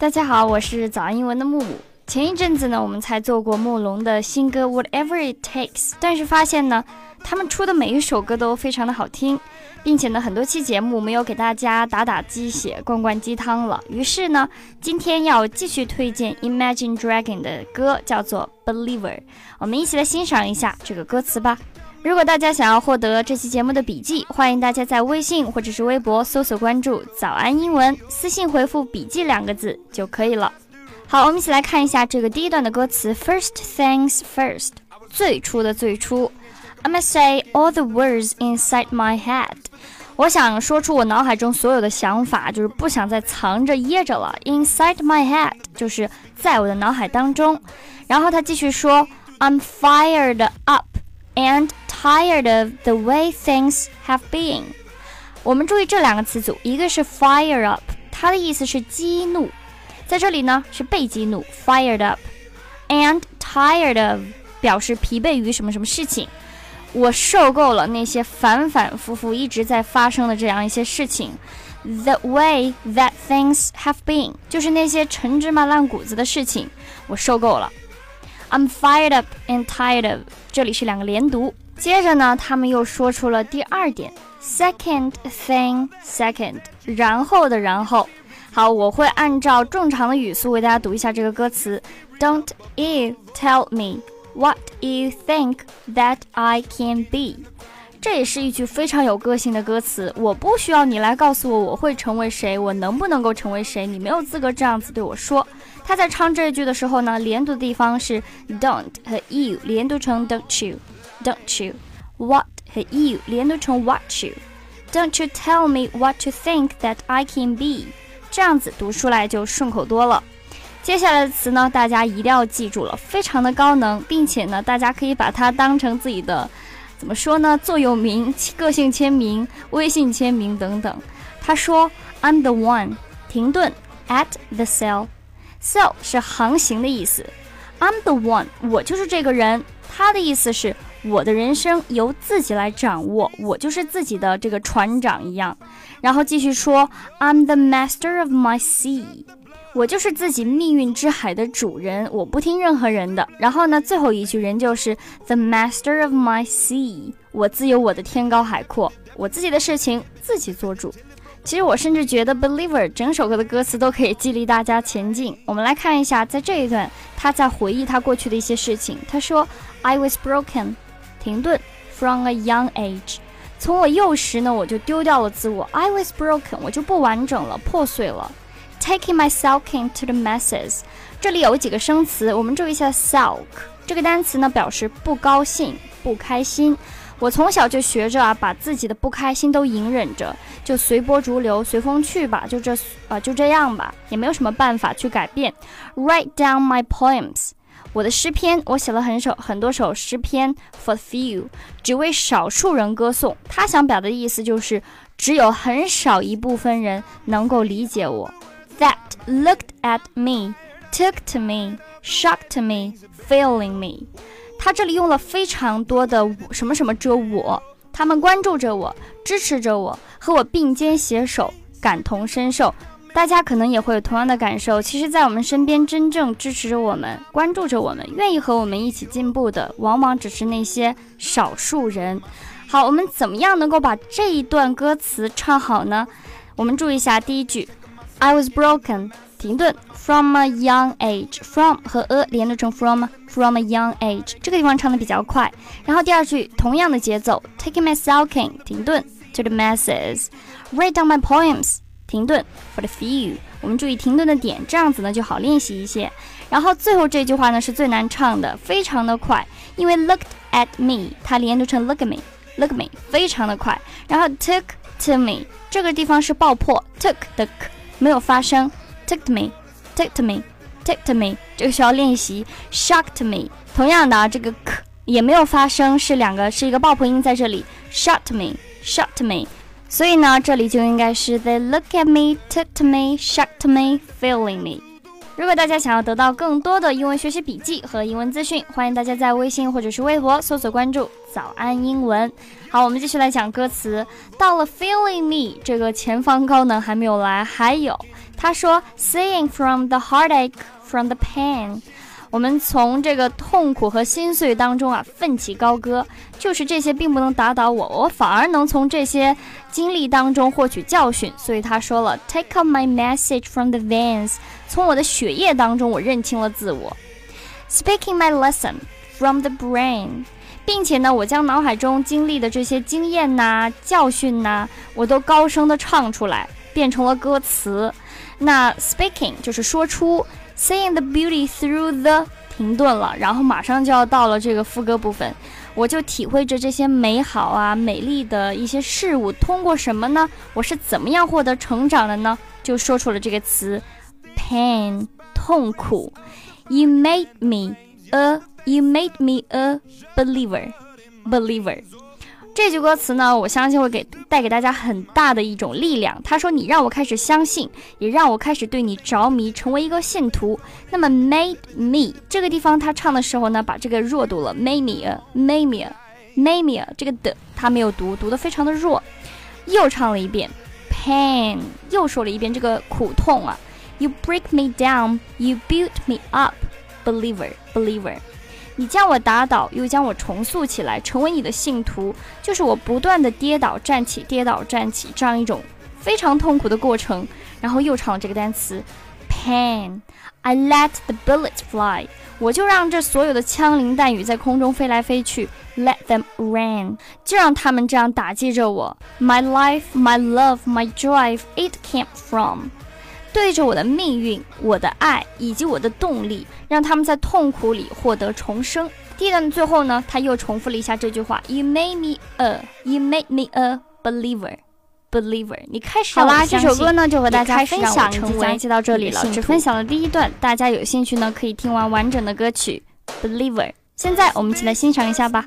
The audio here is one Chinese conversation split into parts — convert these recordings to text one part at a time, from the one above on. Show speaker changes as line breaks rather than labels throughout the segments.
大家好，我是早安英文的木木。前一阵子呢，我们才做过慕龙的新歌《Whatever It Takes》，但是发现呢，他们出的每一首歌都非常的好听，并且呢，很多期节目没有给大家打打鸡血、灌灌鸡汤了。于是呢，今天要继续推荐 Imagine Dragon 的歌，叫做《Believer》。我们一起来欣赏一下这个歌词吧。如果大家想要获得这期节目的笔记，欢迎大家在微信或者是微博搜索关注“早安英文”，私信回复“笔记”两个字就可以了。好，我们一起来看一下这个第一段的歌词。First things first，最初的最初，I must say all the words inside my head。我想说出我脑海中所有的想法，就是不想再藏着掖着了。Inside my head，就是在我的脑海当中。然后他继续说，I'm fired up and tired of the way things have been。我们注意这两个词组，一个是 fire up，它的意思是激怒。在这里呢是被激怒，fired up，and tired of 表示疲惫于什么什么事情。我受够了那些反反复复一直在发生的这样一些事情。The way that things have been 就是那些陈芝麻烂谷子的事情，我受够了。I'm fired up and tired of 这里是两个连读。接着呢，他们又说出了第二点，second thing second，然后的然后。好，我会按照正常的语速为大家读一下这个歌词。Don't you tell me what you think that I can be。这也是一句非常有个性的歌词。我不需要你来告诉我我会成为谁，我能不能够成为谁，你没有资格这样子对我说。他在唱这一句的时候呢，连读的地方是 don't 和 you 连读成 don't you？Don't you what 和 you 连读成 what you，Don't you tell me what to think that I can be。这样子读出来就顺口多了。接下来的词呢，大家一定要记住了，非常的高能，并且呢，大家可以把它当成自己的，怎么说呢？座右铭、个性签名、微信签名等等。他说 I'm the one 停顿 at the cell，cell 是航行的意思，I'm the one，我就是这个人。他的意思是。我的人生由自己来掌握，我就是自己的这个船长一样。然后继续说，I'm the master of my sea，我就是自己命运之海的主人，我不听任何人的。然后呢，最后一句人就是 the master of my sea，我自有我的天高海阔，我自己的事情自己做主。其实我甚至觉得《Believer》整首歌的歌词都可以激励大家前进。我们来看一下，在这一段他在回忆他过去的一些事情。他说：“I was broken。”停顿，from a young age，从我幼时呢，我就丢掉了自我，I was broken，我就不完整了，破碎了。Taking myself into the masses，这里有几个生词，我们注意一下 sulk 这个单词呢，表示不高兴、不开心。我从小就学着啊，把自己的不开心都隐忍着，就随波逐流、随风去吧，就这啊，就这样吧，也没有什么办法去改变。Write down my poems。我的诗篇，我写了很首很多首诗篇，for few，只为少数人歌颂。他想表达的意思就是，只有很少一部分人能够理解我。That looked at me, took to me, shocked me, feeling me。他这里用了非常多的什么什么遮我，他们关注着我，支持着我，和我并肩携手，感同身受。大家可能也会有同样的感受。其实，在我们身边，真正支持着我们、关注着我们、愿意和我们一起进步的，往往只是那些少数人。好，我们怎么样能够把这一段歌词唱好呢？我们注意一下第一句：I was broken。停顿，from a young age。from 和 a 连读成 from，from a young age。这个地方唱的比较快。然后第二句同样的节奏，taking my sulking。停顿，to the masses。Write down my poems。停顿，for the few，我们注意停顿的点，这样子呢就好练习一些。然后最后这句话呢是最难唱的，非常的快，因为 looked at me，它连读成 look at me，look at me，非常的快。然后 took to me，这个地方是爆破，took 的 k 没有发声，took to me，took to me，took to me，这个需要练习。shocked me，同样的啊，这个 k 也没有发声，是两个是一个爆破音在这里，shocked me，shocked me。所以呢，这里就应该是 They look at me, took to me, shocked me, feeling me。如果大家想要得到更多的英文学习笔记和英文资讯，欢迎大家在微信或者是微博搜索关注“早安英文”。好，我们继续来讲歌词。到了 feeling me，这个前方高能还没有来，还有他说：“Seeing from the heartache, from the pain。”我们从这个痛苦和心碎当中啊，奋起高歌。就是这些并不能打倒我，我反而能从这些经历当中获取教训。所以他说了：“Take up my message from the veins。”从我的血液当中，我认清了自我。Speaking my lesson from the brain，并且呢，我将脑海中经历的这些经验呐、教训呐，我都高声的唱出来，变成了歌词。那 speaking 就是说出，seeing the beauty through the 停顿了，然后马上就要到了这个副歌部分，我就体会着这些美好啊、美丽的一些事物，通过什么呢？我是怎么样获得成长的呢？就说出了这个词，pain 痛苦，you made me a you made me a believer believer。这句歌词呢，我相信会给带给大家很大的一种力量。他说：“你让我开始相信，也让我开始对你着迷，成为一个信徒。”那么，made me 这个地方他唱的时候呢，把这个弱读了，made me，made me，made me，这个的他没有读，读的非常的弱。又唱了一遍，pain，又说了一遍这个苦痛啊。You break me down, you build me up, believer, believer。你将我打倒，又将我重塑起来，成为你的信徒，就是我不断的跌倒站起，跌倒站起这样一种非常痛苦的过程。然后又唱了这个单词，pain。I let the bullets fly，我就让这所有的枪林弹雨在空中飞来飞去。Let them rain，就让他们这样打击着我。My life, my love, my drive, it came from。对着我的命运、我的爱以及我的动力，让他们在痛苦里获得重生。第一段的最后呢，他又重复了一下这句话：You made me a, you made me a believer, believer。你开始
好啦，这首歌呢就和大家分享
就到这里了，只分享了第一段。大家有兴趣呢，可以听完完整的歌曲 believer。现在我们一起来欣赏一下吧。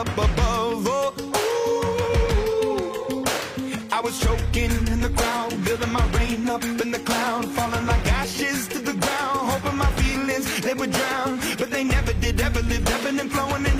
up above. Oh, ooh. I was choking in the crowd, building my rain up in the cloud, falling like
ashes to the ground. Hoping my feelings they would drown, but they never did. Ever lived, ebbing and flowing. And